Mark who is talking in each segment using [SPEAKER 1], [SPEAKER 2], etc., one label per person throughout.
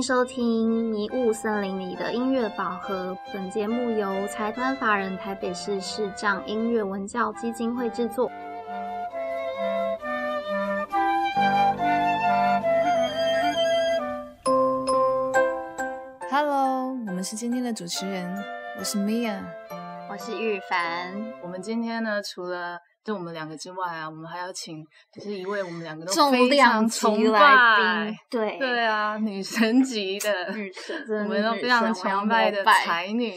[SPEAKER 1] 迎收听《迷雾森林里的音乐宝盒》。本节目由财团法人台北市市障音乐文教基金会制作。
[SPEAKER 2] Hello，我们是今天的主持人，我是 Mia。
[SPEAKER 1] 我是玉凡，
[SPEAKER 2] 我们今天呢，除了就我们两个之外啊，我们还要请就是一位我们两个都
[SPEAKER 1] 重
[SPEAKER 2] 非
[SPEAKER 1] 量
[SPEAKER 2] 常崇拜
[SPEAKER 1] 宾，，对
[SPEAKER 2] 对啊，女神级的，
[SPEAKER 1] 女神，
[SPEAKER 2] 我们都非常崇拜的才女，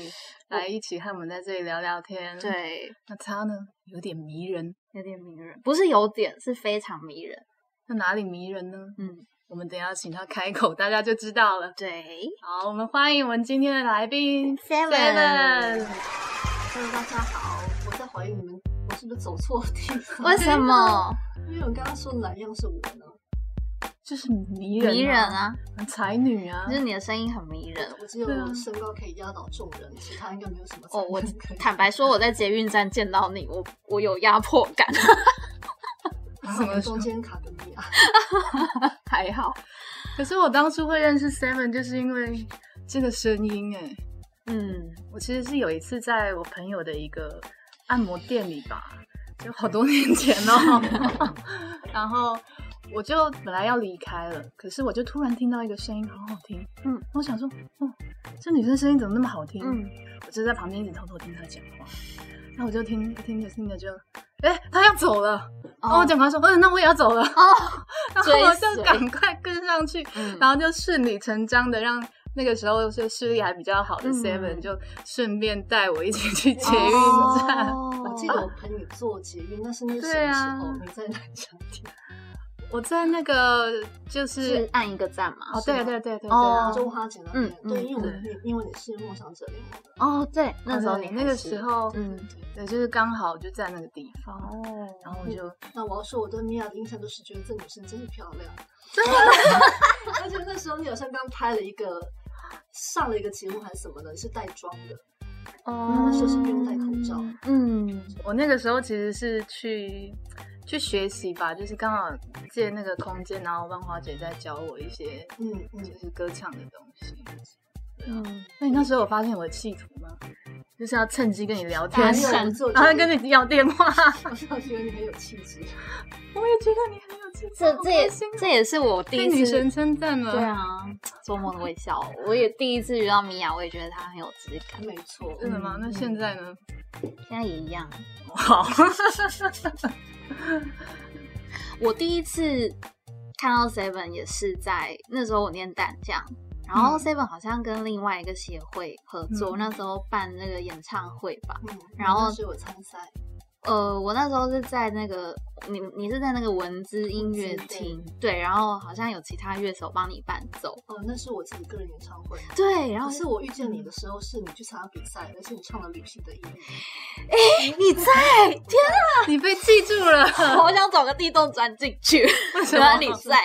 [SPEAKER 2] 来一起和我们在这里聊聊天。，
[SPEAKER 1] 对，
[SPEAKER 2] 那她呢，有点迷人，
[SPEAKER 1] 有点迷人，不是有点，是非常迷人。
[SPEAKER 2] 那哪里迷人呢？
[SPEAKER 1] 嗯，
[SPEAKER 2] 我们等一下请她开口，大家就知道了。
[SPEAKER 1] 对
[SPEAKER 2] 好，我们欢迎我们今天的来宾
[SPEAKER 1] Seven
[SPEAKER 2] Seven。
[SPEAKER 3] Hello，大家好，我是怀疑你们，我是不是走错地方？
[SPEAKER 1] 为什么
[SPEAKER 3] 因为我刚刚说哪样是我呢？
[SPEAKER 2] 就是迷人、
[SPEAKER 1] 迷人，啊？
[SPEAKER 2] 才女啊
[SPEAKER 1] 就，是你的声音很迷人。
[SPEAKER 3] 我只有身高可以压倒众人，其他应该没有什么
[SPEAKER 1] 哦，我。坦白说，我在捷运站见到你，我我有压迫感。
[SPEAKER 3] 然后我们中间卡德米亚，
[SPEAKER 1] 还好，
[SPEAKER 2] 可是我当初会认识 Seven，就是因为这个声音哎。
[SPEAKER 1] 嗯，
[SPEAKER 2] 我其实是有一次在我朋友的一个按摩店里吧，就好多年前哦。然后我就本来要离开了，可是我就突然听到一个声音，好好听。
[SPEAKER 1] 嗯，
[SPEAKER 2] 我想说，哦，这女生声音怎么那么好听？
[SPEAKER 1] 嗯，
[SPEAKER 2] 我就在旁边一直偷偷听她讲话。然后我就听听着听着就，哎，她要走了。然后我赶快说，嗯，那我也要走了。
[SPEAKER 1] 哦，
[SPEAKER 2] 然后我就赶快跟上去，
[SPEAKER 1] 嗯
[SPEAKER 2] 然后就顺理成章的让那个时候是视力还比较好的
[SPEAKER 1] 嗯
[SPEAKER 2] Seven、就顺便带我一起去捷运站。
[SPEAKER 1] 哦
[SPEAKER 3] 我记得我陪你坐捷运，那是那是什么时候？你在哪家店？
[SPEAKER 2] 我在那个就是
[SPEAKER 1] 是按一个站嘛？
[SPEAKER 2] 哦，对对对对对，
[SPEAKER 1] 哦
[SPEAKER 3] 中花节那边
[SPEAKER 1] 嗯，嗯
[SPEAKER 3] 对，因为我们因为你是梦想者联盟的，
[SPEAKER 1] 哦，对，那时候
[SPEAKER 2] 你那个时候，
[SPEAKER 1] 嗯，
[SPEAKER 2] 对，就是刚好就在那个地方，
[SPEAKER 1] 哦，
[SPEAKER 2] 然后我就
[SPEAKER 3] 那我要说，我对米娅的印象就是觉得这女生真是漂亮，
[SPEAKER 2] 真的
[SPEAKER 3] 而且那时候你好像刚拍了一个上了一个节目还是什么的，是带妆的，
[SPEAKER 1] 哦
[SPEAKER 3] 那时候是不用戴口罩？
[SPEAKER 1] 嗯，
[SPEAKER 2] 我那个时候其实是去去学习吧，就是刚好借那个空间，然后万花姐在教我一些
[SPEAKER 3] 嗯嗯。
[SPEAKER 2] 就，是歌唱的东西。
[SPEAKER 1] 嗯，
[SPEAKER 2] 那你那时候有发现我的企图吗？就是要趁机跟你聊
[SPEAKER 3] 哪
[SPEAKER 2] 天，
[SPEAKER 3] 有
[SPEAKER 2] 然后跟你要电话。
[SPEAKER 3] 我是觉得你很有气质。
[SPEAKER 2] 我也觉得你很有气质，
[SPEAKER 1] 这这也这也是我第一次
[SPEAKER 2] 女神称赞了。
[SPEAKER 1] 对，啊，做梦的微笑，我也第一次遇到米娅，我也觉得她很有质感，
[SPEAKER 3] 没错，
[SPEAKER 2] 真的吗？那现在呢？
[SPEAKER 1] 现在也一样。
[SPEAKER 2] 好，
[SPEAKER 1] 我第一次看到 Seven 也是在那时候我念淡江，然后
[SPEAKER 2] 嗯。
[SPEAKER 1] Seven 好像跟另外一个协会合作，
[SPEAKER 2] 嗯。
[SPEAKER 1] 那时候办那个演唱会吧。
[SPEAKER 3] 嗯，
[SPEAKER 1] 然后
[SPEAKER 3] 是我参赛，
[SPEAKER 1] 呃，我那时候是在那个你你是在那个文字音乐厅，对，然后好像有其他乐手帮你伴奏，
[SPEAKER 3] 哦，那是我自己个人演唱会。
[SPEAKER 1] 对，然后
[SPEAKER 3] 是我遇见你的时候，是你去参加比赛，而且你唱了《旅行的意义》。
[SPEAKER 1] 你在，天啊！
[SPEAKER 2] 你被记住了。
[SPEAKER 1] 啊，我好想找个地洞钻进去，
[SPEAKER 2] 什么？
[SPEAKER 1] 你在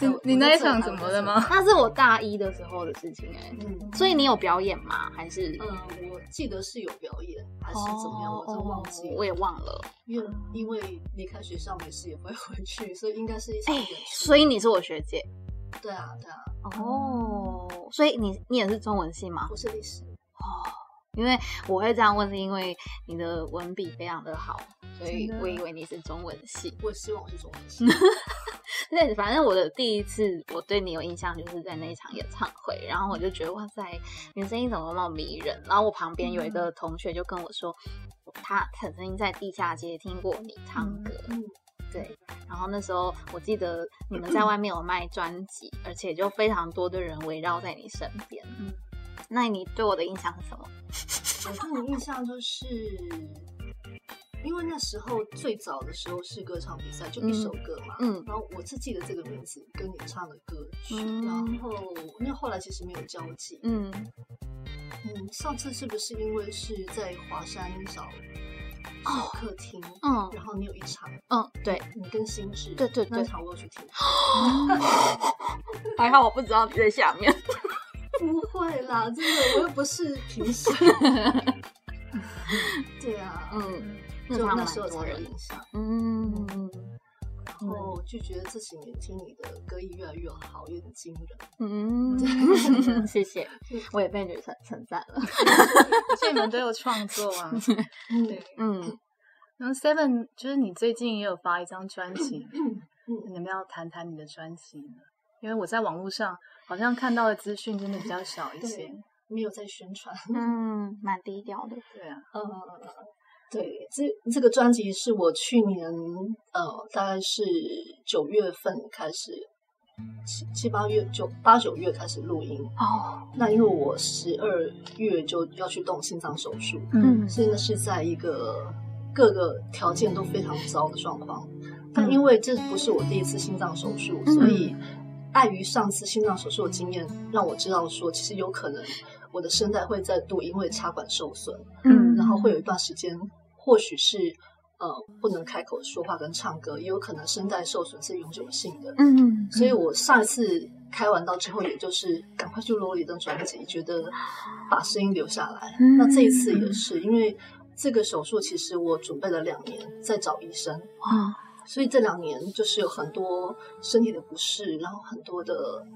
[SPEAKER 2] 你你那一场怎么了？吗？
[SPEAKER 1] 那是我大一的时候的事情哎、
[SPEAKER 3] 嗯
[SPEAKER 1] 所以你有表演吗？还是？
[SPEAKER 3] 嗯，我记得是有表演，还是怎么样，我真忘记
[SPEAKER 1] 我也忘了。
[SPEAKER 3] 因为因为离开学校没事也不会回去，所以应该是一场
[SPEAKER 1] 哎、
[SPEAKER 3] 演出。
[SPEAKER 1] 所以你是我学姐
[SPEAKER 3] 对啊对啊，
[SPEAKER 1] 哦，所以你你也是中文系吗？
[SPEAKER 3] 我是历史。
[SPEAKER 1] 因为我会这样问，是因为你的文笔非常的好，所以我以为你是中文系。
[SPEAKER 3] 我希望我是中文系。
[SPEAKER 1] 对，反正我的第一次我对你有印象，就是在那一场演唱会，然后我就觉得哇塞，你声音怎么那么迷人？然后我旁边有一个同学就跟我说，他曾经在地下街听过你唱歌，
[SPEAKER 3] 嗯，
[SPEAKER 1] 对。然后那时候我记得你们在 外面有卖专辑，而且就非常多的人围绕在你身边。
[SPEAKER 2] 嗯
[SPEAKER 1] 那你对我的印象是什么？
[SPEAKER 3] 我对你印象就是，因为那时候最早的时候是歌唱比赛，就一首歌嘛。
[SPEAKER 1] 嗯
[SPEAKER 3] 然后我是记得这个名字跟你唱的歌曲，
[SPEAKER 1] 嗯
[SPEAKER 3] 然后因为后来其实没有交集。
[SPEAKER 1] 嗯，
[SPEAKER 3] 嗯，上次是不是因为是在华山小哦客厅？
[SPEAKER 1] 嗯
[SPEAKER 3] 然后你有一场，
[SPEAKER 1] 嗯，对，
[SPEAKER 3] 你跟心智，
[SPEAKER 1] 对对对
[SPEAKER 3] 那场我有去听。
[SPEAKER 1] 还好我不知道你在下面。
[SPEAKER 3] 不会啦，真的，我又不是评审。对啊，
[SPEAKER 1] 嗯，那
[SPEAKER 3] 就那时候才有。印象。
[SPEAKER 1] 嗯，
[SPEAKER 3] 然后就觉得这几年听你的歌艺越来越好，有点惊人。
[SPEAKER 1] 嗯，谢谢，我也被女神称赞了。
[SPEAKER 2] 所以你们都有创作啊。
[SPEAKER 3] 嗯
[SPEAKER 2] 对，
[SPEAKER 1] 嗯，
[SPEAKER 2] 然后 Seven 就是你最近也有发一张专辑，
[SPEAKER 3] 嗯
[SPEAKER 2] 你们要谈谈你的专辑呢？因为我在网络上好像看到的资讯真的比较少一些
[SPEAKER 3] 对。没有在宣传。
[SPEAKER 1] 嗯，蛮低调的。
[SPEAKER 2] 对啊，
[SPEAKER 3] 呃，对，这这个专辑是我去年呃，大概是九月份开始，七七八月九八九月开始录音。
[SPEAKER 1] 哦，
[SPEAKER 3] 那因为我十二月就要去动心脏手术，
[SPEAKER 2] 嗯
[SPEAKER 3] 所以呢是在一个各个条件都非常糟的状况。但
[SPEAKER 2] 嗯
[SPEAKER 3] 因为这不是我第一次心脏手术，
[SPEAKER 1] 嗯
[SPEAKER 3] 所以碍于上次心脏手术的经验，让我知道说，其实有可能我的声带会再度因为插管受损，
[SPEAKER 1] 嗯
[SPEAKER 3] 然后会有一段时间，或许是呃不能开口说话跟唱歌，也有可能声带受损是永久性的。
[SPEAKER 1] 嗯，
[SPEAKER 3] 所以我上一次开完刀之后，也就是赶快去录了一张专辑，觉得把声音留下来。
[SPEAKER 1] 嗯
[SPEAKER 3] 那这一次也是，因为这个手术其实我准备了两年，在找医生，
[SPEAKER 1] 哇，
[SPEAKER 3] 所以这两年就是有很多身体的不适，然后很多的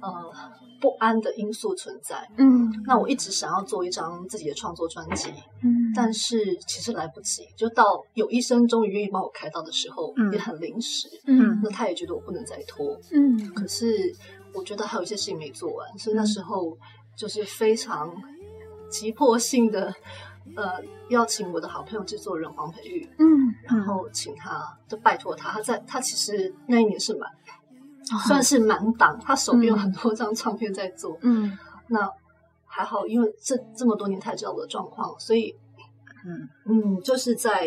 [SPEAKER 3] 呃不安的因素存在。
[SPEAKER 1] 嗯。
[SPEAKER 3] 那我一直想要做一张自己的创作专辑，
[SPEAKER 1] 嗯，
[SPEAKER 3] 但是其实来不及，就到有医生终于愿意帮我开刀的时候，
[SPEAKER 2] 嗯。
[SPEAKER 3] 也很临时。
[SPEAKER 1] 嗯。
[SPEAKER 3] 那他也觉得我不能再拖，
[SPEAKER 1] 嗯。
[SPEAKER 3] 可是我觉得还有一些事情没做完，所以那时候就是非常急迫性的，呃，邀请我的好朋友制作人黄培玉，
[SPEAKER 1] 嗯
[SPEAKER 3] 然后请他就拜托他，他在他其实那一年是满，
[SPEAKER 1] 哦。
[SPEAKER 3] 算是满档，他手边有很多张唱片在做，
[SPEAKER 1] 嗯。
[SPEAKER 3] 那还好，因为这这么多年才知道我的状况，所以
[SPEAKER 2] 嗯。
[SPEAKER 3] 嗯，就是在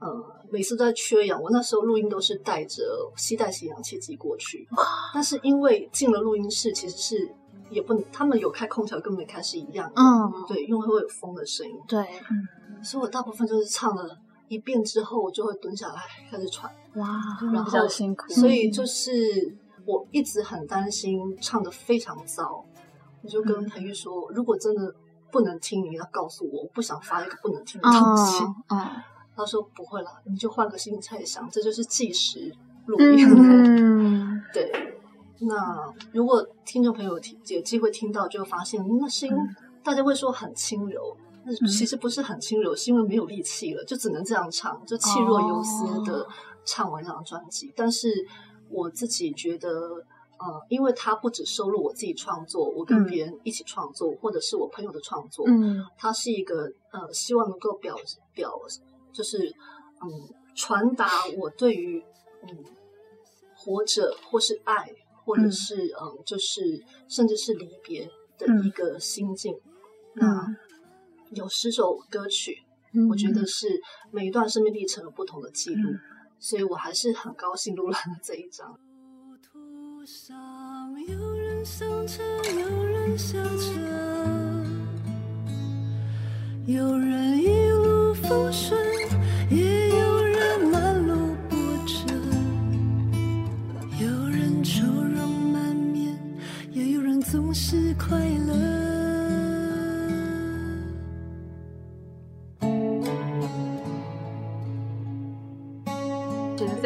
[SPEAKER 3] 呃每次都在缺氧，我那时候录音都是带着吸带型氧气机过去，但是因为进了录音室，其实是也不能，他们有开空调跟没开是一样的，
[SPEAKER 1] 嗯，
[SPEAKER 3] 对，因为会有风的声音，
[SPEAKER 1] 对，嗯
[SPEAKER 3] 所以我大部分就是唱了一遍之后，我就会蹲下来开始喘，
[SPEAKER 1] 哇，
[SPEAKER 3] 然
[SPEAKER 2] 比较
[SPEAKER 3] 后
[SPEAKER 2] 辛苦，
[SPEAKER 3] 所以就是我一直很担心唱的非常糟，我就跟培育说，如果真的不能听，你要告诉我，我不想发一个不能听的东西。
[SPEAKER 1] 嗯嗯
[SPEAKER 3] 他说不会啦，你就换个心态想，这就是计时录音。
[SPEAKER 1] 嗯。
[SPEAKER 3] 对，那如果听众朋友听有机会听到，就会发现那声音大家会说很轻柔，但是其实不是很轻柔，是因为没有力气了，就只能这样唱，就气若游丝的唱完这张专辑。但是我自己觉得。呃，因为它不只收录我自己创作，我跟
[SPEAKER 2] 嗯
[SPEAKER 3] 别人一起创作，或者是我朋友的创作，
[SPEAKER 1] 嗯
[SPEAKER 3] 它是一个呃，希望能够表表，就是嗯，传达我对于嗯活着或是爱，或者
[SPEAKER 2] 嗯。
[SPEAKER 3] 是嗯就是甚至是离别的
[SPEAKER 2] 嗯。
[SPEAKER 3] 一个心境。那
[SPEAKER 2] 嗯
[SPEAKER 3] 有十首歌曲，
[SPEAKER 1] 嗯
[SPEAKER 3] 我觉得是每一段生命历程有不同的记录，
[SPEAKER 2] 嗯。
[SPEAKER 3] 所以我还是很高兴录了 这一张。
[SPEAKER 4] 路上有人上车，有人下车，有人一路风顺，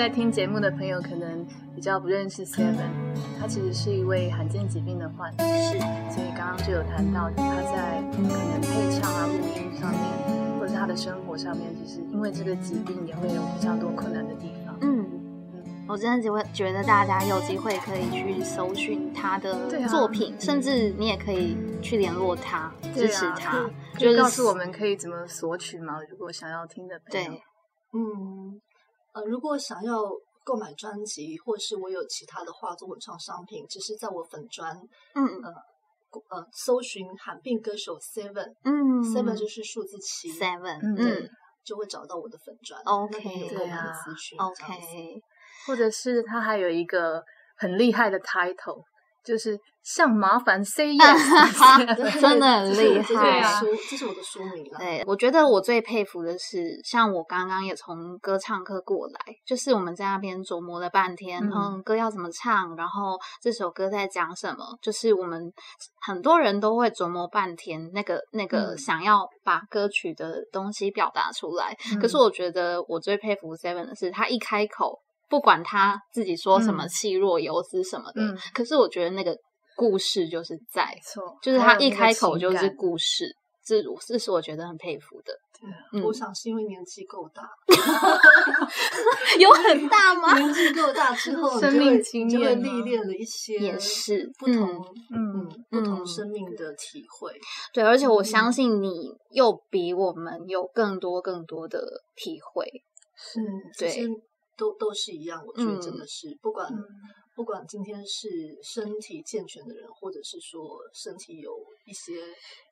[SPEAKER 2] 在听节目的朋友可能比较不认识 Seven，他其实是一位罕见疾病的患者，
[SPEAKER 1] 是
[SPEAKER 2] 所以刚刚就有谈到他在可能配唱啊、录音上面，或者是他的生活上面，其实因为这个疾病也会有比较多困难的地方。
[SPEAKER 1] 嗯。我真的只会觉得大家有机会可以去搜寻他的
[SPEAKER 2] 啊
[SPEAKER 1] 作品，甚至你也可以去联络他，支持他，就是
[SPEAKER 2] 告诉我们可以怎么索取吗？如果想要听的朋友，
[SPEAKER 1] 对，
[SPEAKER 3] 嗯，呃，如果想要购买专辑，或是我有其他的画作文创商品，只是在我粉专
[SPEAKER 1] 嗯。
[SPEAKER 3] 呃呃搜寻罕病歌手 Seven，Seven、
[SPEAKER 1] 嗯。
[SPEAKER 3] Seven 就是数字七
[SPEAKER 1] seven，
[SPEAKER 2] 嗯
[SPEAKER 1] 嗯。
[SPEAKER 3] 就会找到我的粉专
[SPEAKER 1] OK，
[SPEAKER 3] 购买的
[SPEAKER 2] 对啊
[SPEAKER 3] 资讯。这样子
[SPEAKER 1] ，OK，
[SPEAKER 2] 或者是他还有一个很厉害的 title，就是向麻烦 say yes，
[SPEAKER 1] 真的很厉害
[SPEAKER 3] 的书，这是我的书名了。
[SPEAKER 1] 对，我觉得我最佩服的是，像我刚刚也从歌唱课过来，就是我们在那边琢磨了半天，
[SPEAKER 2] 嗯
[SPEAKER 1] 嗯，歌要怎么唱，然后这首歌在讲什么，就是我们很多人都会琢磨半天，那个那个
[SPEAKER 2] 嗯
[SPEAKER 1] 想要把歌曲的东西表达出来。可是
[SPEAKER 2] 嗯
[SPEAKER 1] 我觉得我最佩服 Seven 的是，他一开口。不管他自己说什么
[SPEAKER 2] 嗯
[SPEAKER 1] 气若游丝什么的，
[SPEAKER 2] 嗯
[SPEAKER 1] 可是我觉得那个故事就是在，
[SPEAKER 2] 错，
[SPEAKER 1] 就是他一开口就是故事，这这是我觉得很佩服的。嗯
[SPEAKER 3] 我想是因为年纪够大，
[SPEAKER 1] 有很大吗？
[SPEAKER 3] 年纪够大之后，
[SPEAKER 2] 生命经
[SPEAKER 3] 你就会
[SPEAKER 2] 验
[SPEAKER 3] 历练了一些
[SPEAKER 1] 也是
[SPEAKER 3] 不同
[SPEAKER 2] 嗯
[SPEAKER 3] 嗯不同
[SPEAKER 1] 嗯
[SPEAKER 3] 生命的体会。
[SPEAKER 1] 对，而且我
[SPEAKER 3] 嗯
[SPEAKER 1] 相信你又比我们有更多更多的体会。
[SPEAKER 3] 是，
[SPEAKER 1] 对
[SPEAKER 3] 实都都是一样，我觉得真
[SPEAKER 1] 嗯
[SPEAKER 3] 的是不管
[SPEAKER 2] 嗯
[SPEAKER 3] 不管今天是身体健全的人，或者是说身体有一些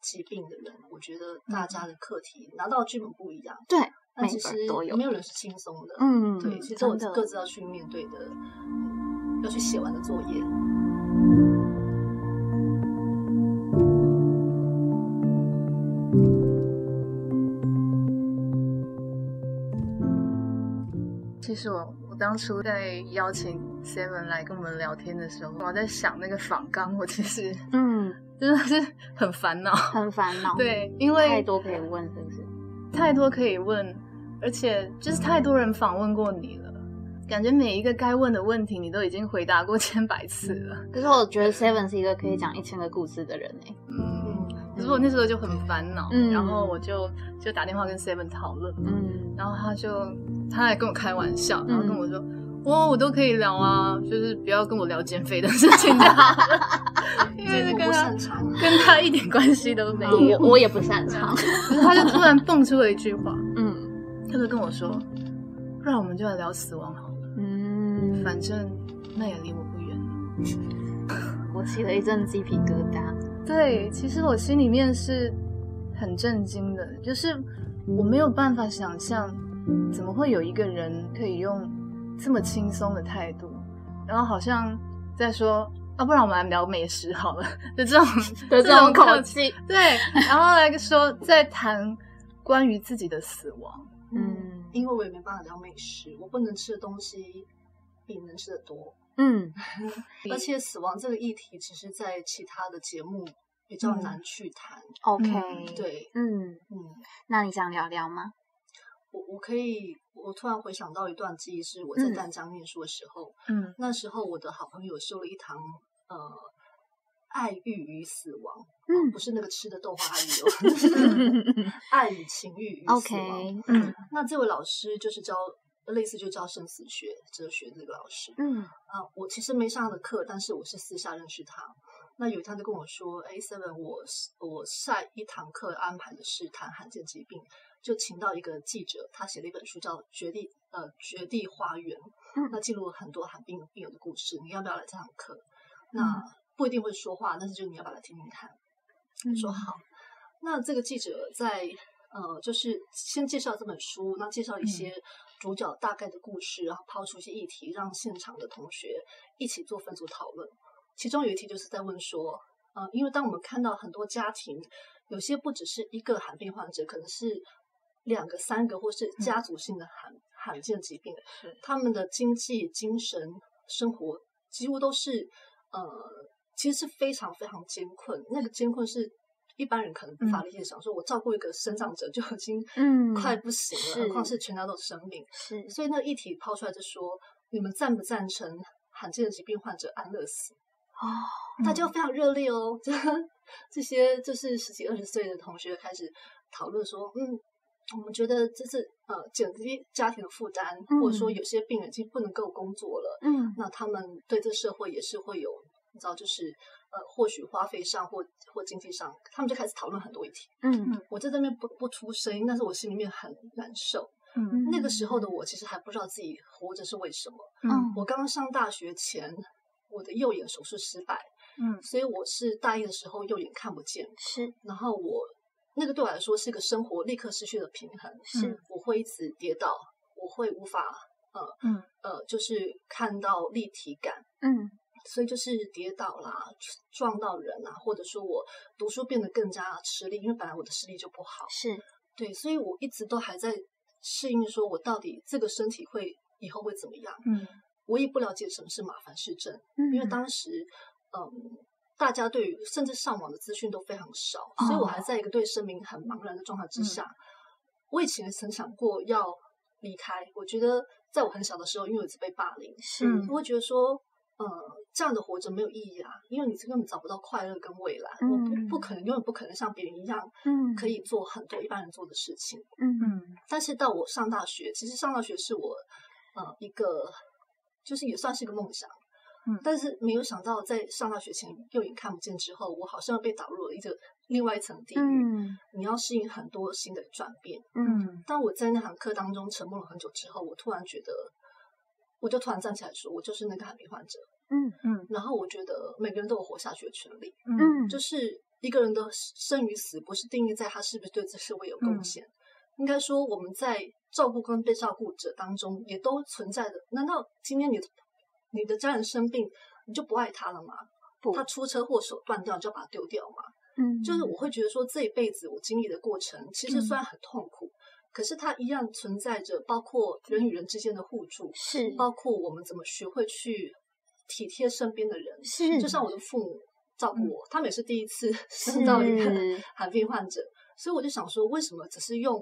[SPEAKER 3] 疾病的人，我觉得大家的课题拿到剧本不一样，
[SPEAKER 1] 对，每
[SPEAKER 3] 但其实
[SPEAKER 1] 有
[SPEAKER 3] 没有人是轻松的。
[SPEAKER 1] 嗯，
[SPEAKER 3] 对，其实都有
[SPEAKER 1] 真的
[SPEAKER 3] 各自要去面对的，嗯，要去写完的作业。
[SPEAKER 2] 其实我我当初在邀请 Seven 来跟我们聊天的时候，我在想那个访纲，我其实
[SPEAKER 1] 嗯，
[SPEAKER 2] 真的是很烦恼。
[SPEAKER 1] 很烦恼。，
[SPEAKER 2] 对，因为
[SPEAKER 1] 太多可以问，是不是？
[SPEAKER 2] 太多可以问，而且就是太多人访问过你了，感觉每一个该问的问题你都已经回答过千百次了。
[SPEAKER 1] 可是我觉得 Seven 是一个可以讲一千个故事的人哎。
[SPEAKER 2] 嗯，可是我那时候就很烦恼，
[SPEAKER 1] 嗯
[SPEAKER 2] 然后我就就打电话跟 Seven 讨论嘛，
[SPEAKER 1] 嗯
[SPEAKER 2] 然后他就他还跟我开玩笑，然后跟
[SPEAKER 1] 嗯
[SPEAKER 2] 我说。哦，我都可以聊啊，就是不要跟我聊减肥的事情就好了，因为
[SPEAKER 3] 这我不
[SPEAKER 2] 这跟他
[SPEAKER 3] 擅长。
[SPEAKER 2] 跟他一点关系都没有。
[SPEAKER 1] 我我也不擅长。
[SPEAKER 2] 可是他就突然蹦出了一句话，
[SPEAKER 1] 嗯
[SPEAKER 2] 他就跟我说：“不然我们就来聊死亡好了。”
[SPEAKER 1] 嗯，
[SPEAKER 2] 反正那也离我不远。
[SPEAKER 1] 我起了一阵鸡皮疙瘩。
[SPEAKER 2] 对，其实我心里面是很震惊的，就是我没有办法想象，怎么会有一个人可以用这么轻松的态度，然后好像在说啊，不然我们来聊美食好了 的这种
[SPEAKER 1] 的这种口气，
[SPEAKER 2] 对，然后来说在谈关于自己的死亡。
[SPEAKER 1] 嗯。
[SPEAKER 3] 因为我也没办法聊美食，我不能吃的东西比你能吃的多，
[SPEAKER 1] 嗯
[SPEAKER 3] 而且死亡这个议题，只是在其他的节目比较
[SPEAKER 2] 嗯
[SPEAKER 3] 难去谈。
[SPEAKER 1] ，OK，
[SPEAKER 3] 对，
[SPEAKER 1] 嗯，
[SPEAKER 3] 嗯，
[SPEAKER 1] 那你想聊聊吗？
[SPEAKER 3] 我我可以，我突然回想到一段记忆，是我在
[SPEAKER 1] 嗯
[SPEAKER 3] 淡江念书的时候，
[SPEAKER 2] 嗯
[SPEAKER 3] 那时候我的好朋友修了一堂呃。爱欲与死亡，
[SPEAKER 1] 嗯
[SPEAKER 3] 不是那个吃的豆花阿姨哦 爱与情欲与死亡。
[SPEAKER 1] OK，嗯
[SPEAKER 3] 那这位老师就是教类似就叫生死学、哲学这个老师
[SPEAKER 1] 嗯
[SPEAKER 3] 啊。我其实没上他的课，但是我是私下认识他。那有一天他就跟我说：“哎，Seven，我我下一堂课安排的是谈罕见疾病，就请到一个记者，他写了一本书叫《绝地呃绝地花园》，
[SPEAKER 1] 嗯
[SPEAKER 3] 那记录了很多罕病病友的故事。你要不要来这堂课？那不一定会说话，但是就你要不要来听听看？”
[SPEAKER 2] 嗯
[SPEAKER 3] 说好。那这个记者在呃，就是先介绍这本书，那介绍一些主角大概的故事，然后抛出一些议题，让现场的同学一起做分组讨论。其中有一题就是在问说，呃，因为当我们看到很多家庭，有些不只是一个罕病患者，可能是两个、三个，或是家族性的罕、罕见疾病，他们的经济、精神生活几乎都是呃，其实是非常非常艰困。那个艰困是一般人可能无法理解，想说我照顾一个生长者就已经
[SPEAKER 1] 嗯
[SPEAKER 3] 快不行了，
[SPEAKER 1] 是。
[SPEAKER 3] 何况是全家都是生命。
[SPEAKER 1] 是。
[SPEAKER 3] 所以那个议题抛出来就说，你们赞不赞成罕见疾病患者安乐死？
[SPEAKER 1] 哦，
[SPEAKER 3] 大家非常热烈哦，这这些就是十几二十岁的同学开始讨论说，嗯，我们觉得这是呃减低家庭的负担，或者说
[SPEAKER 1] 嗯。
[SPEAKER 3] 有些病人已经不能够工作了，
[SPEAKER 1] 嗯。
[SPEAKER 3] 那他们对这社会也是会有，你知道，就是呃或许花费上或或经济上，他们就开始讨论很多问题。
[SPEAKER 1] 嗯嗯
[SPEAKER 3] 我在这边不不出声音，但是我心里面很难受。
[SPEAKER 2] 嗯
[SPEAKER 3] 那个时候的我其实还不知道自己活着是为什么。
[SPEAKER 1] 嗯
[SPEAKER 3] 我刚刚上大学前，我的右眼手术失败，
[SPEAKER 2] 嗯
[SPEAKER 3] 所以我是大一的时候右眼看不见，
[SPEAKER 1] 是
[SPEAKER 3] 然后我那个对我来说是一个生活立刻失去了平衡，
[SPEAKER 1] 是
[SPEAKER 3] 我会一直跌倒，我会无法呃
[SPEAKER 2] 嗯
[SPEAKER 3] 呃就是看到立体感。
[SPEAKER 1] 嗯
[SPEAKER 3] 所以就是跌倒啦，撞到人啦，或者说我读书变得更加吃力，因为本来我的视力就不好。
[SPEAKER 1] 是
[SPEAKER 3] 对，所以我一直都还在适应，说我到底这个身体会以后会怎么样？
[SPEAKER 2] 嗯
[SPEAKER 3] 我也不了解什么是马凡氏症，
[SPEAKER 1] 嗯
[SPEAKER 3] 因为当时嗯，大家对于甚至上网的资讯都非常少，所以我还在一个对生命很茫然的状态之下。我以前曾想过要离开。我觉得在我很小的时候，因为我一直被霸凌，
[SPEAKER 1] 是
[SPEAKER 2] 嗯
[SPEAKER 3] 我会觉得说，呃，这样的活着没有意义啊，因为你根本找不到快乐跟未来。我
[SPEAKER 1] 嗯
[SPEAKER 3] 不不可能，永远不可能像别人一样，
[SPEAKER 1] 嗯
[SPEAKER 3] 可以做很多一般人做的事情。
[SPEAKER 1] 嗯
[SPEAKER 2] 嗯
[SPEAKER 3] 但是到我上大学，其实上大学是我呃一个，就是也算是一个梦想。
[SPEAKER 2] 嗯
[SPEAKER 3] 但是没有想到，在上大学前右眼看不见之后，我好像被导入了一个另外一层地狱。
[SPEAKER 1] 嗯
[SPEAKER 3] 你要适应很多新的转变。
[SPEAKER 1] 嗯
[SPEAKER 3] 当我在那堂课当中沉默了很久之后，我突然觉得，我就突然站起来说，我就是那个罕病患者。
[SPEAKER 1] 嗯
[SPEAKER 2] 嗯
[SPEAKER 3] 然后我觉得每个人都有活下去的权利，
[SPEAKER 2] 嗯
[SPEAKER 1] 嗯，
[SPEAKER 3] 就是一个人的生与死不是定义在他是不是对这社会有贡献，应该说我们在照顾跟被照顾者当中也都存在的。难道今天你的你的家人生病，你就不爱他了吗？
[SPEAKER 1] 不
[SPEAKER 3] 他出车祸手断掉，你就要把他丢掉吗？
[SPEAKER 1] 嗯
[SPEAKER 3] 就是我会觉得说，这一辈子我经历的过程，其实虽然很痛苦，可是它一样存在着包括人与人之间的互助，
[SPEAKER 1] 是。
[SPEAKER 3] 包括我们怎么学会去体贴身边的人。
[SPEAKER 1] 是。
[SPEAKER 3] 就像我的父母照顾我，他们也是第一次生 到一个
[SPEAKER 1] 是
[SPEAKER 3] 罕病患者，所以我就想说，为什么只是用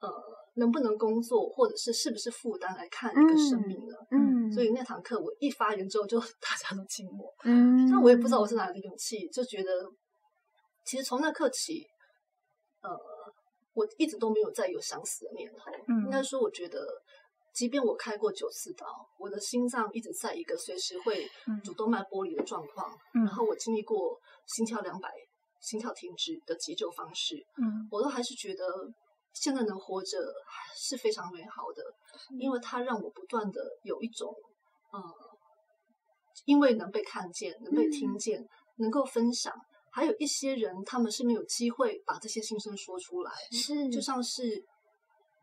[SPEAKER 3] 呃能不能工作，或者是是不是负担来看一个生命呢？
[SPEAKER 1] 嗯，
[SPEAKER 3] 所以那堂课我一发言之后，就 大家都静默。
[SPEAKER 1] 嗯，
[SPEAKER 3] 但我也不知道我是哪来的勇气，就觉得其实从那刻起，呃，我一直都没有再有想死的念头。
[SPEAKER 2] 嗯。
[SPEAKER 3] 应该说，我觉得，即便我开过九次刀，我的心脏一直在一个随时会
[SPEAKER 2] 嗯。
[SPEAKER 3] 主动脉剥离的状况，
[SPEAKER 2] 嗯。
[SPEAKER 3] 然后我经历过心跳两百、心跳停止的急救方式，
[SPEAKER 2] 嗯。
[SPEAKER 3] 我都还是觉得现在能活着是非常美好的，因为它让我不断的有一种，呃，因为能被看见、能被听见、能够分享，还有一些人他们是没有机会把这些心声说出来，
[SPEAKER 1] 是
[SPEAKER 3] 就像是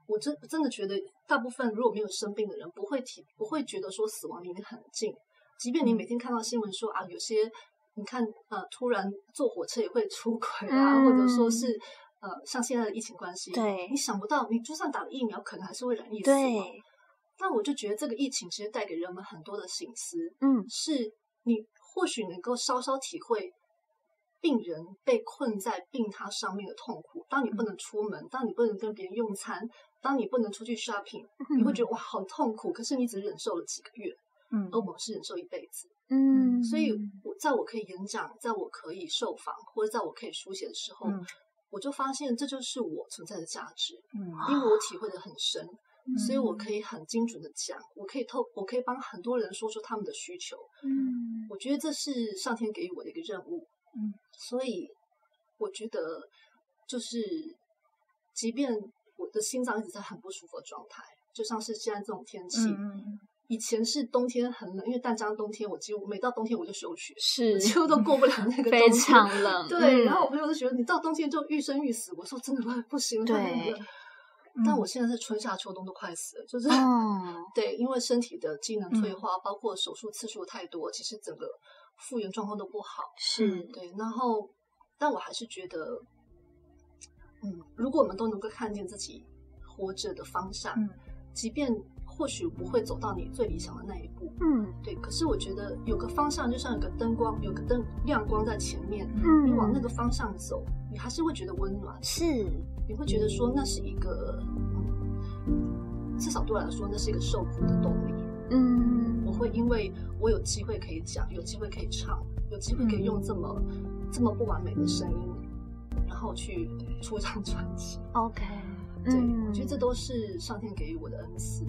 [SPEAKER 3] 我真真的觉得，大部分如果没有生病的人，不会提不会觉得说死亡离你很近，即便你每天看到新闻说啊，有些你看呃，突然坐火车也会出轨啊，
[SPEAKER 1] 嗯
[SPEAKER 3] 或者说是呃，像现在的疫情关系，
[SPEAKER 1] 对
[SPEAKER 3] 你想不到，你就算打了疫苗，可能还是会染疫死亡。
[SPEAKER 1] 对，
[SPEAKER 3] 但我就觉得这个疫情其实带给人们很多的醒思，
[SPEAKER 1] 嗯。
[SPEAKER 3] 是你或许能够稍稍体会病人被困在病榻上面的痛苦。当你不能出门，当你不能跟别人用餐，当你不能出去 shopping，你会觉得哇好痛苦。可是你只忍受了几个月，
[SPEAKER 2] 嗯
[SPEAKER 3] 而我们是忍受一辈子。
[SPEAKER 1] 嗯，
[SPEAKER 3] 所以我在我可以演讲，在我可以受访，或者在我可以书写的时候，
[SPEAKER 2] 嗯
[SPEAKER 3] 我就发现这就是我存在的价值。
[SPEAKER 2] 嗯
[SPEAKER 3] 因为我体会的很深，所以我可以很精准的讲，我可以透，我可以帮很多人说出他们的需求。
[SPEAKER 1] 嗯
[SPEAKER 3] 我觉得这是上天给予我的一个任务。
[SPEAKER 2] 嗯，
[SPEAKER 3] 所以我觉得就是，即便我的心脏一直在很不舒服的状态，就像是现在这种天气，
[SPEAKER 2] 嗯
[SPEAKER 3] 以前是冬天很冷，因为淡江冬天我几乎每到冬天我就休学，
[SPEAKER 1] 是
[SPEAKER 3] 几乎都过不了 那个冬
[SPEAKER 1] 非常冷，
[SPEAKER 3] 对，
[SPEAKER 1] 嗯。
[SPEAKER 3] 然后我朋友就觉得你到冬天就欲生欲死，我说真的不不行，太冷
[SPEAKER 1] 对。
[SPEAKER 3] 了。但我现在是春夏秋冬都快死了，就是、
[SPEAKER 1] 嗯
[SPEAKER 3] 对，因为身体的机能退化，包括手术次数太多，其实整个复原状况都不好。
[SPEAKER 1] 是
[SPEAKER 3] 对，然后但我还是觉得，嗯，如果我们都能够看见自己活着的方向，
[SPEAKER 2] 嗯
[SPEAKER 3] 即便或许不会走到你最理想的那一步，
[SPEAKER 1] 嗯
[SPEAKER 3] 对，可是我觉得有个方向，就像有个灯光，有个灯亮光在前面，
[SPEAKER 1] 嗯，
[SPEAKER 3] 你往那个方向走，你还是会觉得温暖，
[SPEAKER 1] 是
[SPEAKER 3] 你会觉得说那是一个，嗯，至少对我来说，那是一个受苦的动力。
[SPEAKER 1] 嗯
[SPEAKER 3] 我会因为我有机会可以讲，有机会可以唱，有机会可以用这么、这么不完美的声音，然后去出一张专辑。
[SPEAKER 1] OK，
[SPEAKER 3] 对，
[SPEAKER 1] 嗯
[SPEAKER 3] 我觉得这都是上天给予我的恩赐。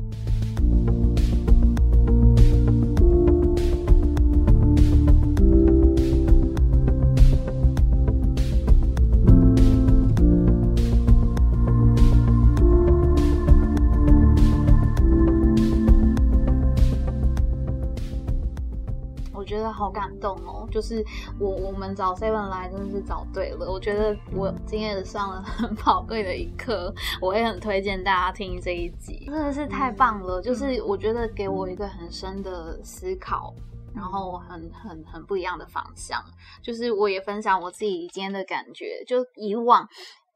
[SPEAKER 1] 好感动哦，就是我我们找 Seven 来真的是找对了。我觉得我今天也上了 很宝贵的一课，我也很推荐大家听这一集，真的是太棒了。就是我觉得给我一个很深的思考，然后很很很不一样的方向。就是我也分享我自己今天的感觉，就以往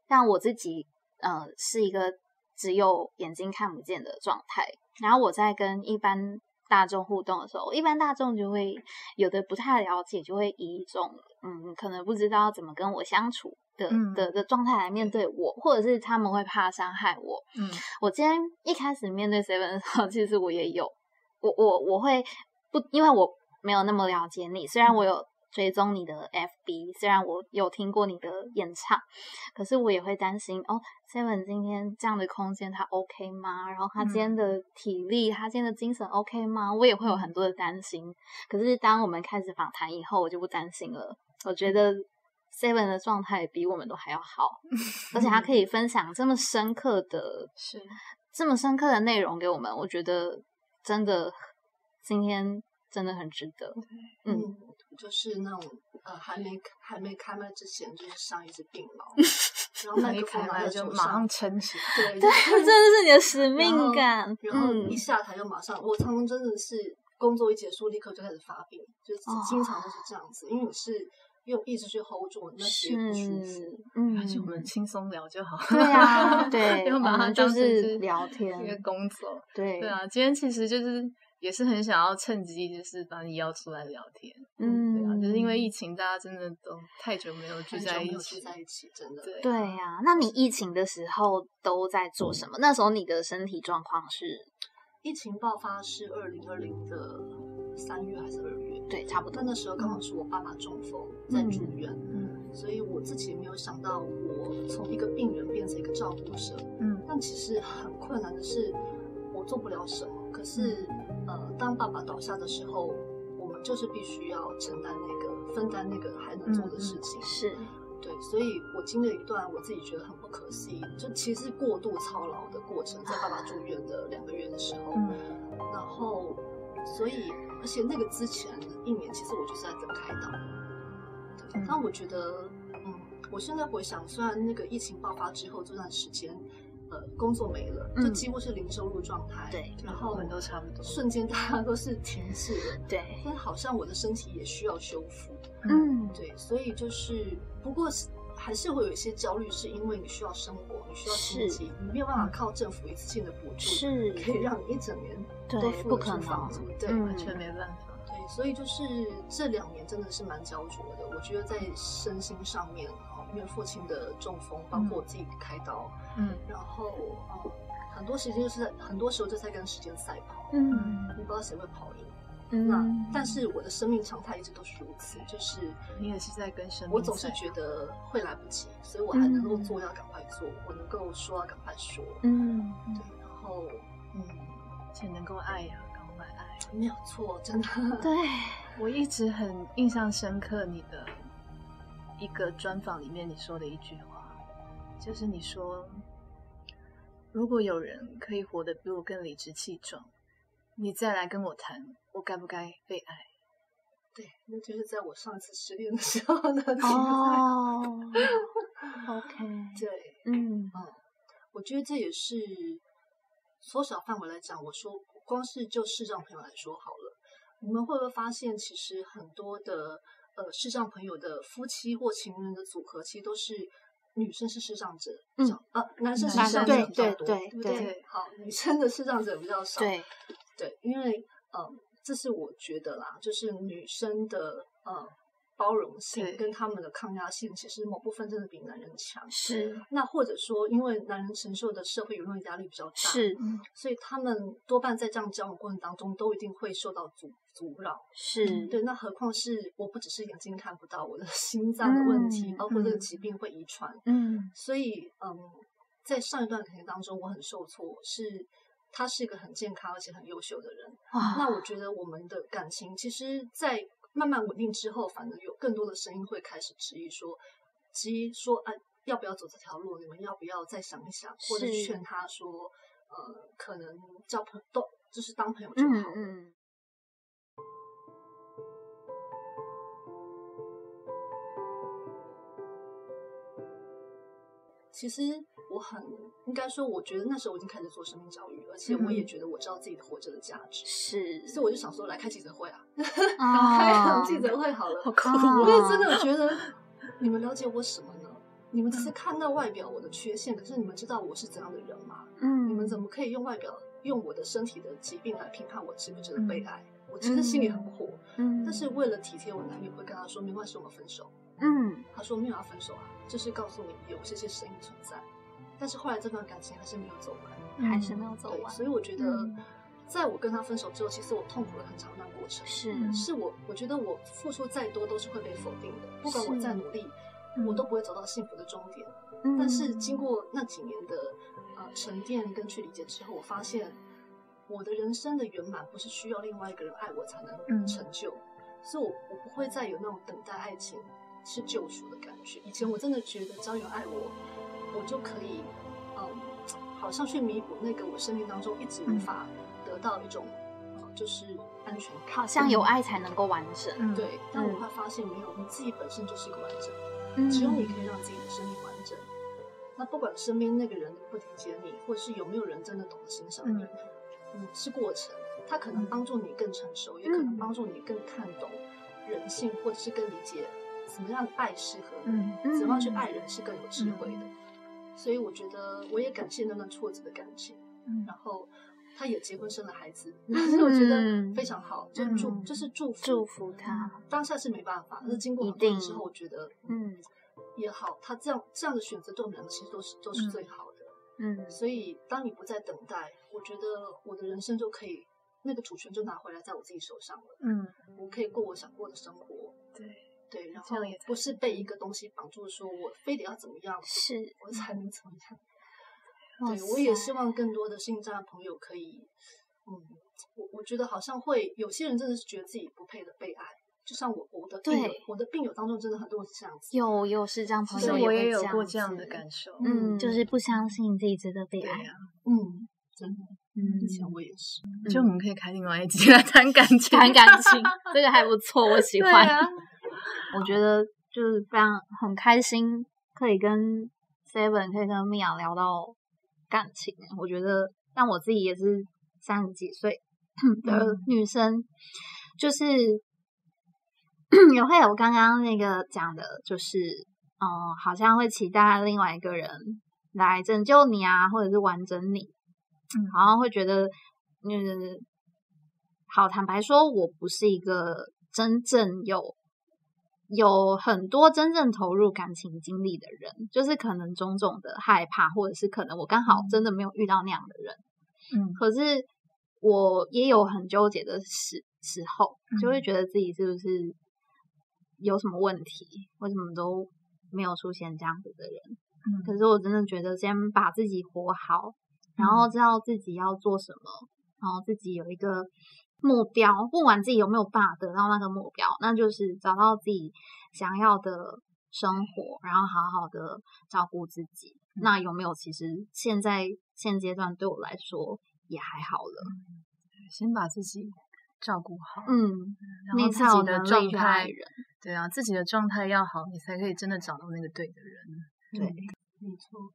[SPEAKER 1] 让我自己呃是一个只有眼睛看不见的状态，然后我在跟一般大众互动的时候，一般大众就会有的不太了解，就会以一种嗯，可能不知道怎么跟我相处的、
[SPEAKER 2] 嗯。
[SPEAKER 1] 的的状态来面对我，或者是他们会怕伤害我。
[SPEAKER 2] 嗯。
[SPEAKER 1] 我今天一开始面对 Seven 的时候，其实我也有，我我我会不，因为我没有那么了解你，虽然我有追踪你的 FB，虽然我有听过你的演唱，可是我也会担心哦，Seven 今天这样的空间他 OK 吗？然后他今天的体力，他今天的精神 OK 吗？我也会有很多的担心。可是当我们开始访谈以后，我就不担心了。我觉得 Seven 的状态比我们都还要好，而且他可 以分享这么深刻的
[SPEAKER 2] 是
[SPEAKER 1] 这么深刻的内容给我们，我觉得真的今天真的很值得。嗯，
[SPEAKER 3] 嗯，就是那种呃，还没还没开麦之前，就是上一只病 猫，然后麦
[SPEAKER 2] 一
[SPEAKER 3] 克风拿
[SPEAKER 2] 开麦就马上，撑起来。
[SPEAKER 3] 对
[SPEAKER 1] 对，这真的是你的使命
[SPEAKER 3] 然后
[SPEAKER 1] 感。
[SPEAKER 3] 然后
[SPEAKER 1] 嗯
[SPEAKER 3] 一下台就马上，我常常真的是工作一结束立刻就开始发病，就经常都是这样子，因为你是用意志去 hold 住，那些不舒服。
[SPEAKER 1] 嗯
[SPEAKER 2] 而且我们轻松聊就好。
[SPEAKER 1] 对啊，对，
[SPEAKER 2] 要
[SPEAKER 1] 我们
[SPEAKER 2] 把它当成
[SPEAKER 1] 就是
[SPEAKER 2] 是
[SPEAKER 1] 聊天
[SPEAKER 2] 一个工作。
[SPEAKER 1] 对
[SPEAKER 2] 对，啊，今天其实就是也是很想要趁机就是把你邀出来聊天。
[SPEAKER 1] 嗯，
[SPEAKER 2] 对啊，就是因为疫情，大家真的都太久没有聚在一起
[SPEAKER 3] 聚。在一起，真的。
[SPEAKER 2] 对
[SPEAKER 1] 对呀、那你疫情的时候都在做什么？那时候你的身体状况是？
[SPEAKER 3] 疫情爆发是二零二零的三月还是二月？
[SPEAKER 1] 对，差不多。
[SPEAKER 3] 那时候刚好是我爸爸中风在住院，
[SPEAKER 2] 嗯
[SPEAKER 3] 所以我自己也没有想到我从一个病人变成一个照顾者。
[SPEAKER 2] 嗯
[SPEAKER 3] 但其实很困难的是，我做不了什么。可是，呃，当爸爸倒下的时候，我们就是必须要承担那个、分担那个还能做的事情。
[SPEAKER 1] 是，
[SPEAKER 3] 对，所以我经历了一段我自己觉得很不可思议，就其实是过度操劳的过程，在爸爸住院的两个月的时候，
[SPEAKER 2] 嗯
[SPEAKER 3] 然后，所以，而且那个之前一年，其实我就是在等开刀。对
[SPEAKER 2] 嗯，
[SPEAKER 3] 但我觉得，嗯，我现在回想，虽然那个疫情爆发之后这段时间，呃，工作没了，就
[SPEAKER 1] 嗯。
[SPEAKER 3] 几乎是零收入状态，
[SPEAKER 1] 对
[SPEAKER 3] 然后
[SPEAKER 2] 我们都差不多
[SPEAKER 3] 瞬间大家都是停滞了，
[SPEAKER 1] 对，
[SPEAKER 3] 但好像我的身体也需要修复，
[SPEAKER 1] 嗯，
[SPEAKER 3] 对，所以就是，不过是还是会有一些焦虑，是因为你需要生活，你需要经济，你没有办法靠政府一次性的补助，
[SPEAKER 1] 是，
[SPEAKER 3] 可以让你一整年都，付得
[SPEAKER 1] 不可能
[SPEAKER 3] 出房租，，对，
[SPEAKER 1] 嗯
[SPEAKER 2] 完全没办法。
[SPEAKER 3] 对，所以就是这两年真的是蛮焦灼的。我觉得在身心上面，哦，因为父亲的中风，包括我自己开刀，
[SPEAKER 2] 嗯。
[SPEAKER 3] 然后嗯，很多时间就是在很多时候就在跟时间赛跑，
[SPEAKER 1] 嗯。
[SPEAKER 3] 你不知道谁会跑赢。
[SPEAKER 1] 嗯，
[SPEAKER 3] 那。但是我的生命常态一直都是如此，就是
[SPEAKER 2] 你也是在跟生命
[SPEAKER 3] 我总是
[SPEAKER 2] 赛
[SPEAKER 3] 觉得会来不及，所以我还能够做要赶快做，我能够说要赶快说，
[SPEAKER 1] 嗯，
[SPEAKER 3] 对，然后嗯，
[SPEAKER 2] 且能够爱呀，赶快爱。
[SPEAKER 3] 没有错，真的，
[SPEAKER 1] 对，
[SPEAKER 2] 我一直很印象深刻你的一个专访里面你说的一句话，就是你说，如果有人可以活得比我更理直气壮，你再来跟我谈，我该不该被爱？
[SPEAKER 3] 对，那就是在我上次失恋的时候的体会。
[SPEAKER 1] 哦，OK，
[SPEAKER 3] 对，
[SPEAKER 1] 嗯
[SPEAKER 3] 我觉得这也是缩小范围来讲，我说光是就视障朋友来说好了，你们会不会发现，其实很多的呃视障朋友的夫妻或情人的组合，其实都是女生是视障者比较，呃，男生是
[SPEAKER 2] 男生
[SPEAKER 3] 视障者比较
[SPEAKER 1] 对
[SPEAKER 3] 多，
[SPEAKER 1] 对对
[SPEAKER 3] 不对？好，女生的视障者比较少，
[SPEAKER 1] 对，
[SPEAKER 3] 对，因为呃，这是我觉得啦，就是女生的呃包容性跟他们的抗压性，其实某部分真的比男人强。
[SPEAKER 1] 是
[SPEAKER 3] 那或者说，因为男人承受的社会舆论压力比较大，
[SPEAKER 1] 是
[SPEAKER 3] 所以他们多半在这样交往过程当中，都一定会受到阻阻扰。
[SPEAKER 1] 是，
[SPEAKER 3] 对，那何况是我不只是眼睛看不到，我的 心脏的问题，
[SPEAKER 1] 嗯
[SPEAKER 3] 包括这个
[SPEAKER 2] 嗯
[SPEAKER 3] 疾病会遗传，
[SPEAKER 1] 嗯
[SPEAKER 3] 所以嗯，在上一段感情当中，我很受挫，是他是一个很健康而且很优秀的人。
[SPEAKER 1] 哇，
[SPEAKER 3] 那我觉得我们的感情，其实，在慢慢稳定之后，反而有更多的声音会开始质疑说，质疑说，哎、要不要走这条路？你们要不要再想一想，或者劝他说，呃，可能交朋都就是当朋友就好了。
[SPEAKER 1] 嗯嗯，
[SPEAKER 3] 其实我很应该说，我觉得那时候我已经开始做生命教育，而且我也觉得我知道自己活着的价值，
[SPEAKER 1] 是，
[SPEAKER 3] 所以我就想说，来开记者会啊，
[SPEAKER 1] 啊
[SPEAKER 3] 开场记者会好了。
[SPEAKER 2] 好酷
[SPEAKER 3] 我
[SPEAKER 1] 哦
[SPEAKER 3] 就真的觉得，你们了解我什么呢？你们只是看到外表我的缺陷，可是你们知道我是怎样的人吗？
[SPEAKER 1] 嗯，
[SPEAKER 3] 你们怎么可以用外表用我的身体的疾病来评判我值不值得被爱。我其实心里很火，
[SPEAKER 1] 嗯，
[SPEAKER 3] 但是为了体贴我男友，会跟他说没关系，我们分手。
[SPEAKER 1] 嗯
[SPEAKER 3] 他说没有要分手啊，就是告诉你有这些声音存在。但是后来这段感情还是没有走完，
[SPEAKER 1] 还是没有走，完，
[SPEAKER 3] 所以我觉得
[SPEAKER 1] 嗯，
[SPEAKER 3] 在我跟他分手之后，其实我痛苦了很长一段过程。
[SPEAKER 1] 是
[SPEAKER 3] 是我，我觉得我付出再多都是会被否定的，不管我再努力，
[SPEAKER 2] 嗯
[SPEAKER 3] 我都不会走到幸福的终点。
[SPEAKER 1] 嗯
[SPEAKER 3] 但是经过那几年的呃沉淀跟去理解之后，我发现我的人生的圆满不是需要另外一个人爱我才能
[SPEAKER 2] 嗯
[SPEAKER 3] 成就，所以我我不会再有那种等待爱情是救赎的感觉。以前我真的觉得只要有爱我，我就可以嗯，好像去弥补那个我生命当中一直无法得到一种、呃就是安全感。
[SPEAKER 1] 好像有爱才能够完整，
[SPEAKER 2] 嗯，
[SPEAKER 3] 对，但我
[SPEAKER 1] 嗯
[SPEAKER 3] 会发现没有，你自己本身就是一个完整。
[SPEAKER 1] 嗯
[SPEAKER 3] 只有你可以让自己的生命完整。那不管身边那个人不理解你，或者是有没有人真的懂得欣赏你，
[SPEAKER 2] 嗯
[SPEAKER 3] 嗯，是过程。他可能帮助你更成熟，也可能帮助你更看懂人性，或者是更理解怎么样爱适合你，怎么样去爱人是更有智慧的。所以我觉得我也感谢那段挫折的感情，
[SPEAKER 2] 嗯。
[SPEAKER 3] 然后他也结婚生了孩子，所以我觉得
[SPEAKER 1] 嗯。
[SPEAKER 3] 非常好，就祝
[SPEAKER 2] 嗯。
[SPEAKER 3] 就是祝福
[SPEAKER 1] 祝福他，
[SPEAKER 3] 当下是没办法，但是经过
[SPEAKER 1] 一
[SPEAKER 3] 很多之后，我觉得
[SPEAKER 1] 嗯。
[SPEAKER 3] 也好，他这样这样的选择对我们两个其实都是都是
[SPEAKER 2] 嗯
[SPEAKER 3] 最好的。
[SPEAKER 1] 嗯。
[SPEAKER 3] 所以当你不再等待，我觉得我的人生就可以那个主权就拿回来在我自己手上了，
[SPEAKER 2] 嗯，
[SPEAKER 3] 我可以过我想过的生活。
[SPEAKER 2] 对，
[SPEAKER 3] 对，然后
[SPEAKER 2] 也
[SPEAKER 3] 不是被一个东西绑住，说我非得要怎么样，
[SPEAKER 1] 是，
[SPEAKER 3] 我才能怎么样。对，我也希望更多的性障的朋友可以，嗯，我我觉得好像会有些人真的是觉得自己不配的被爱，就像我我的病友
[SPEAKER 1] 对，
[SPEAKER 3] 我的病友当中真的很多人是这样子。
[SPEAKER 1] 有有是这样朋友
[SPEAKER 2] 我也有过这样的感受，
[SPEAKER 1] 嗯，就是不相信自己值得被爱，
[SPEAKER 2] 对啊，
[SPEAKER 3] 嗯，真的，
[SPEAKER 1] 嗯
[SPEAKER 3] 以前我也是。
[SPEAKER 2] 就我们可以开另外一集来谈感情，
[SPEAKER 1] 谈感情，这个还不错，我喜欢。我觉得就是非常很开心，可以跟 Seven 可以跟米娅聊到感情。我觉得，但我自己也是三十几岁的
[SPEAKER 2] 嗯
[SPEAKER 1] 女生，就是 也会有刚刚那个讲的，就是嗯、呃好像会期待另外一个人来拯救你啊，或者是完整你，
[SPEAKER 2] 嗯
[SPEAKER 1] 好像会觉得，嗯，好，坦白说，我不是一个真正有有很多真正投入感情经历的人，就是可能种种的害怕，或者是可能我刚好真的没有遇到那样的人。
[SPEAKER 2] 嗯
[SPEAKER 1] 可是我也有很纠结的时时候，就会
[SPEAKER 2] 嗯
[SPEAKER 1] 觉得自己是不是有什么问题，为什么都没有出现这样子的人。
[SPEAKER 2] 嗯
[SPEAKER 1] 可是我真的觉得，先把自己活好，然后知道自己要做什么，然后自己有一个目标，不管自己有没有办法得到那个目标，那就是找到自己想要的生活，然后好好的照顾自己。那有没有？其实现在现阶段对我来说也还好了。
[SPEAKER 2] 先把自己照顾好，
[SPEAKER 1] 嗯，
[SPEAKER 2] 然后
[SPEAKER 1] 你
[SPEAKER 2] 自己的状态，
[SPEAKER 1] 人。
[SPEAKER 2] 对啊，自己的状态要好，你才可以真的找到那个对的人。
[SPEAKER 1] 对，
[SPEAKER 3] 没错。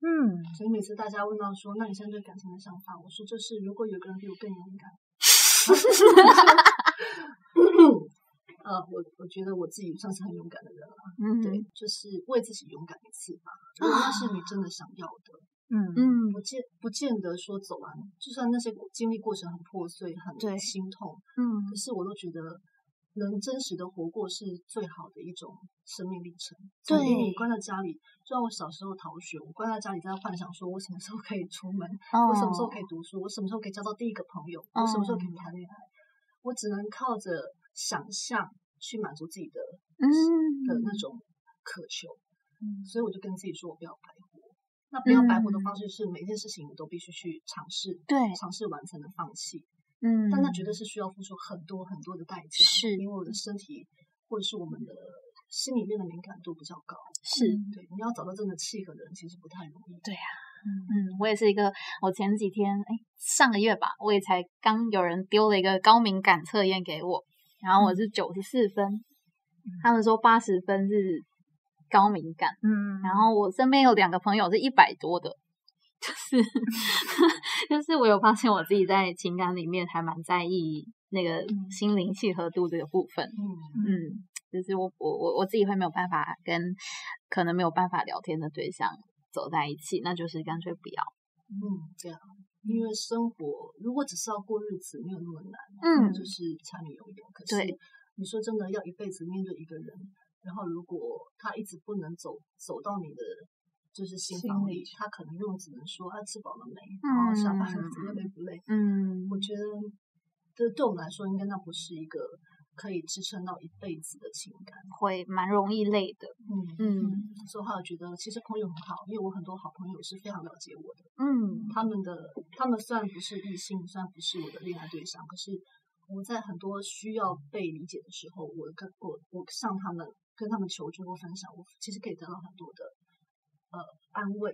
[SPEAKER 2] 嗯，
[SPEAKER 3] 所以每次大家问到说，那你现在对感情的想法，我说就是如果有个人比我更勇敢，呃，我我觉得我自己算是很勇敢的人了，
[SPEAKER 1] 嗯，
[SPEAKER 3] 对，就是为自己勇敢一次吧。如果那是你真的想要的，
[SPEAKER 2] 嗯。
[SPEAKER 1] 嗯
[SPEAKER 3] 不见不见得说走完，就算那些经历过程很破碎、很心痛，
[SPEAKER 1] 嗯。
[SPEAKER 3] 可是我都觉得能真实的活过是最好的一种生命历程。总比你关在家里，就像我小时候逃学，我关在家里在幻想说我什么时候可以出门，
[SPEAKER 1] 哦
[SPEAKER 3] 我什么时候可以读书，我什么时候可以交到第一个朋友，我什么时候可以谈恋爱，我只能靠着想象去满足自己的
[SPEAKER 1] 嗯
[SPEAKER 3] 的那种渴求。所以我就跟自己说，我不要白活。那不要白活的方式是每件事情你都必须去尝试，
[SPEAKER 1] 对
[SPEAKER 3] 尝试完才能放弃。
[SPEAKER 1] 嗯，
[SPEAKER 3] 但那绝对是需要付出很多很多的代价，
[SPEAKER 1] 是
[SPEAKER 3] 因为我的身体或者是我们的心里面的敏感度比较高。
[SPEAKER 1] 是
[SPEAKER 3] 对，你要找到真的契合的人，其实不太容易。
[SPEAKER 1] 对呀嗯，我也是一个，我前几天哎，上个月吧，我也才刚有人丢了一个高敏感测验给我，然后我是九十四分，他们说八十分是高敏感，
[SPEAKER 2] 嗯，
[SPEAKER 1] 然后我身边有两个朋友是一百多的，就是 就是我有发现我自己在情感里面还蛮在意那个心灵契合度这个部分，
[SPEAKER 3] 嗯，
[SPEAKER 1] 嗯，就是我我我我自己会没有办法跟可能没有办法聊天的对象走在一起，那就是干脆不要。
[SPEAKER 3] 嗯，这样。因为生活如果只是要过日子，没有那么难，
[SPEAKER 1] 嗯
[SPEAKER 3] 就是柴米油盐。可
[SPEAKER 1] 对
[SPEAKER 3] 是你说真的，要一辈子面对一个人，然后如果他一直不能走走到你的就是心房里，他可能用只能说啊吃饱了没，然后下班了
[SPEAKER 1] 嗯
[SPEAKER 3] 怎么累不累？
[SPEAKER 1] 嗯
[SPEAKER 3] 我觉得这对我们来说，应该那不是一个可以支撑到一辈子的情感。
[SPEAKER 1] 会蛮容易累的。
[SPEAKER 3] 嗯
[SPEAKER 1] 嗯
[SPEAKER 3] 所以我觉得其实朋友很好，因为我很多好朋友是非常了解我的。
[SPEAKER 1] 嗯
[SPEAKER 3] 他们的他们虽然不是异性，虽然不是我的恋爱对象，可是我在很多需要被理解的时候，我跟我我向他们跟他们求助或分享，我其实可以得到很多的呃安慰。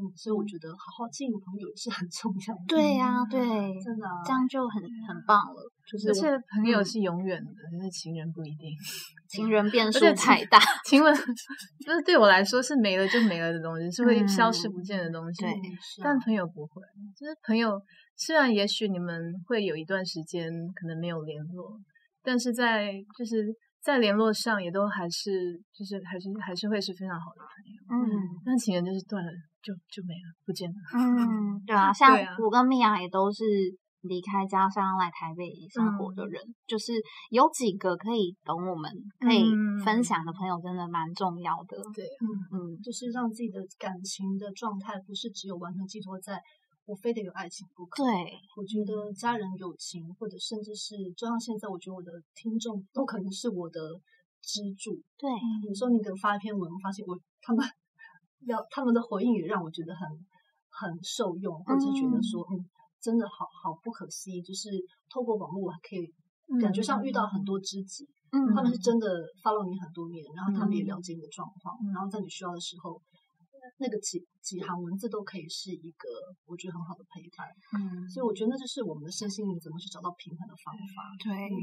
[SPEAKER 3] 嗯，所以我觉得好好经营朋友也是很重要的。
[SPEAKER 1] 对呀、对，
[SPEAKER 3] 真的啊、
[SPEAKER 1] 这样就很很棒了。就是
[SPEAKER 2] 而且朋友
[SPEAKER 1] 嗯
[SPEAKER 2] 是永远的，但是情人不一定。
[SPEAKER 1] 情人变数太大。
[SPEAKER 2] 情人就是对我来说是没了就没了的东西，是会消失不见的东西。
[SPEAKER 1] 对
[SPEAKER 2] 但朋友不会，就是朋友虽然也许你们会有一段时间可能没有联络，但是在就是在联络上也都还是就是还是还是会是非常好的朋友。
[SPEAKER 1] 嗯
[SPEAKER 2] 但情人就是断了就就没了，不见了。
[SPEAKER 1] 嗯，对啊，像我跟米娅也都是离开家乡来台北生活的人，就是有几个可以懂我们、可以
[SPEAKER 2] 嗯
[SPEAKER 1] 分享的朋友，真的蛮重要的。
[SPEAKER 2] 对，
[SPEAKER 1] 嗯
[SPEAKER 3] 就是让自己的感情的状态不是只有完全寄托在我非得有爱情不可。
[SPEAKER 1] 对，
[SPEAKER 3] 我觉得家人友情，或者甚至是就像现在，我觉得我的听众都可能是我的支柱。
[SPEAKER 1] 对，
[SPEAKER 3] 有时候你可能发一篇文，我发现我他们要他们的回应也让我觉得很很受用，或者是觉得说，嗯，真的好好不可思议，就是透过网络我还可以感觉上遇到很多。知己，
[SPEAKER 1] 嗯，
[SPEAKER 3] 他们是。真的 follow 你很多年，然后他们也了
[SPEAKER 1] 嗯
[SPEAKER 3] 解你的状况，然后在你需要的时候，那个几几行文字都可以是一个我觉得很好的陪伴。
[SPEAKER 1] 嗯，
[SPEAKER 3] 所以我觉得那就是我们的身心灵怎么去找到平衡的方法。
[SPEAKER 1] 对，
[SPEAKER 3] 嗯，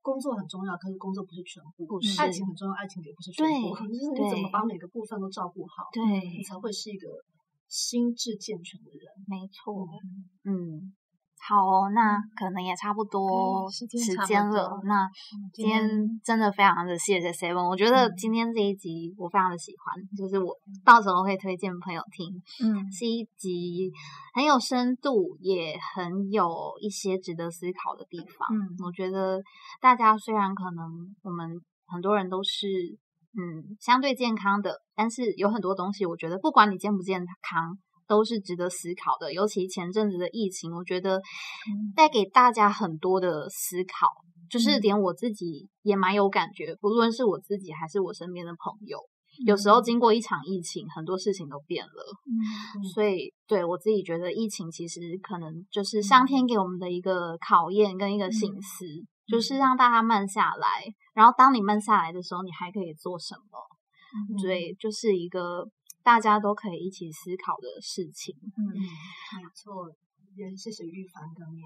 [SPEAKER 3] 工作很重要，可是工作不是全部；
[SPEAKER 1] 不是
[SPEAKER 3] 爱情很重要，爱情也不是全部。
[SPEAKER 1] 对
[SPEAKER 3] 就是你怎么把每个部分都照顾好，
[SPEAKER 1] 对
[SPEAKER 3] 你才会是一个心智健全的人。
[SPEAKER 1] 没错，嗯。好哦，那可能也差不多
[SPEAKER 2] 时间
[SPEAKER 1] 了。那今
[SPEAKER 2] 今天
[SPEAKER 1] 天真的非常的谢谢 Seven，我觉得
[SPEAKER 2] 嗯
[SPEAKER 1] 今天这一集我非常的喜欢，就是我到时候会推荐朋友听。
[SPEAKER 2] 嗯
[SPEAKER 1] 是一集很有深度，也很有一些值得思考的地方。
[SPEAKER 2] 嗯
[SPEAKER 1] 我觉得大家虽然可能我们很多人都是嗯相对健康的，但是有很多东西，我觉得不管你健不健康。都是值得思考的，尤其前阵子的疫情，我觉得带给大家很多的思考，就是连我自己也蛮有感觉，不论是我自己还是我身边的朋友，有时候经过一场疫情，很多事情都变了。
[SPEAKER 2] 嗯
[SPEAKER 1] 所以，对我自己觉得，疫情其实可能就是上天给我们的一个考验跟一个醒思，就是让大家慢下来。然后，当你慢下来的时候，你还可以做什么？
[SPEAKER 3] 嗯
[SPEAKER 1] 对，就是一个大家都可以一起思考的事情。
[SPEAKER 3] 嗯，没错。人谢谢玉凡跟你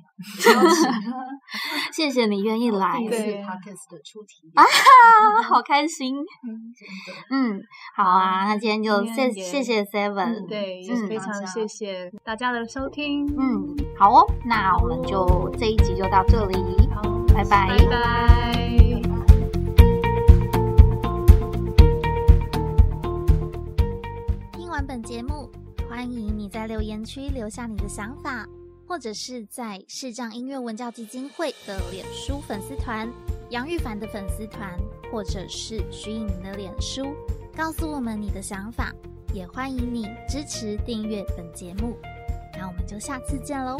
[SPEAKER 1] 谢谢你愿意来
[SPEAKER 3] 第一，次
[SPEAKER 2] 对
[SPEAKER 3] podcast 的出题
[SPEAKER 1] 啊，好开心。嗯，好啊，那今天就谢谢谢 Seven。
[SPEAKER 3] 嗯
[SPEAKER 2] 对，也
[SPEAKER 1] 嗯
[SPEAKER 2] 非常谢谢大家的收听。
[SPEAKER 1] 嗯，好哦，那我们就这一集就到这里。
[SPEAKER 2] 好，
[SPEAKER 1] 拜拜
[SPEAKER 2] 拜拜。
[SPEAKER 5] 完本节目，欢迎你在留言区留下你的想法，或者是在视障音乐文教基金会的脸书粉丝团、杨玉凡的粉丝团，或者是徐颖明的脸书，告诉我们你的想法。也欢迎你支持订阅本节目。那我们就下次见喽，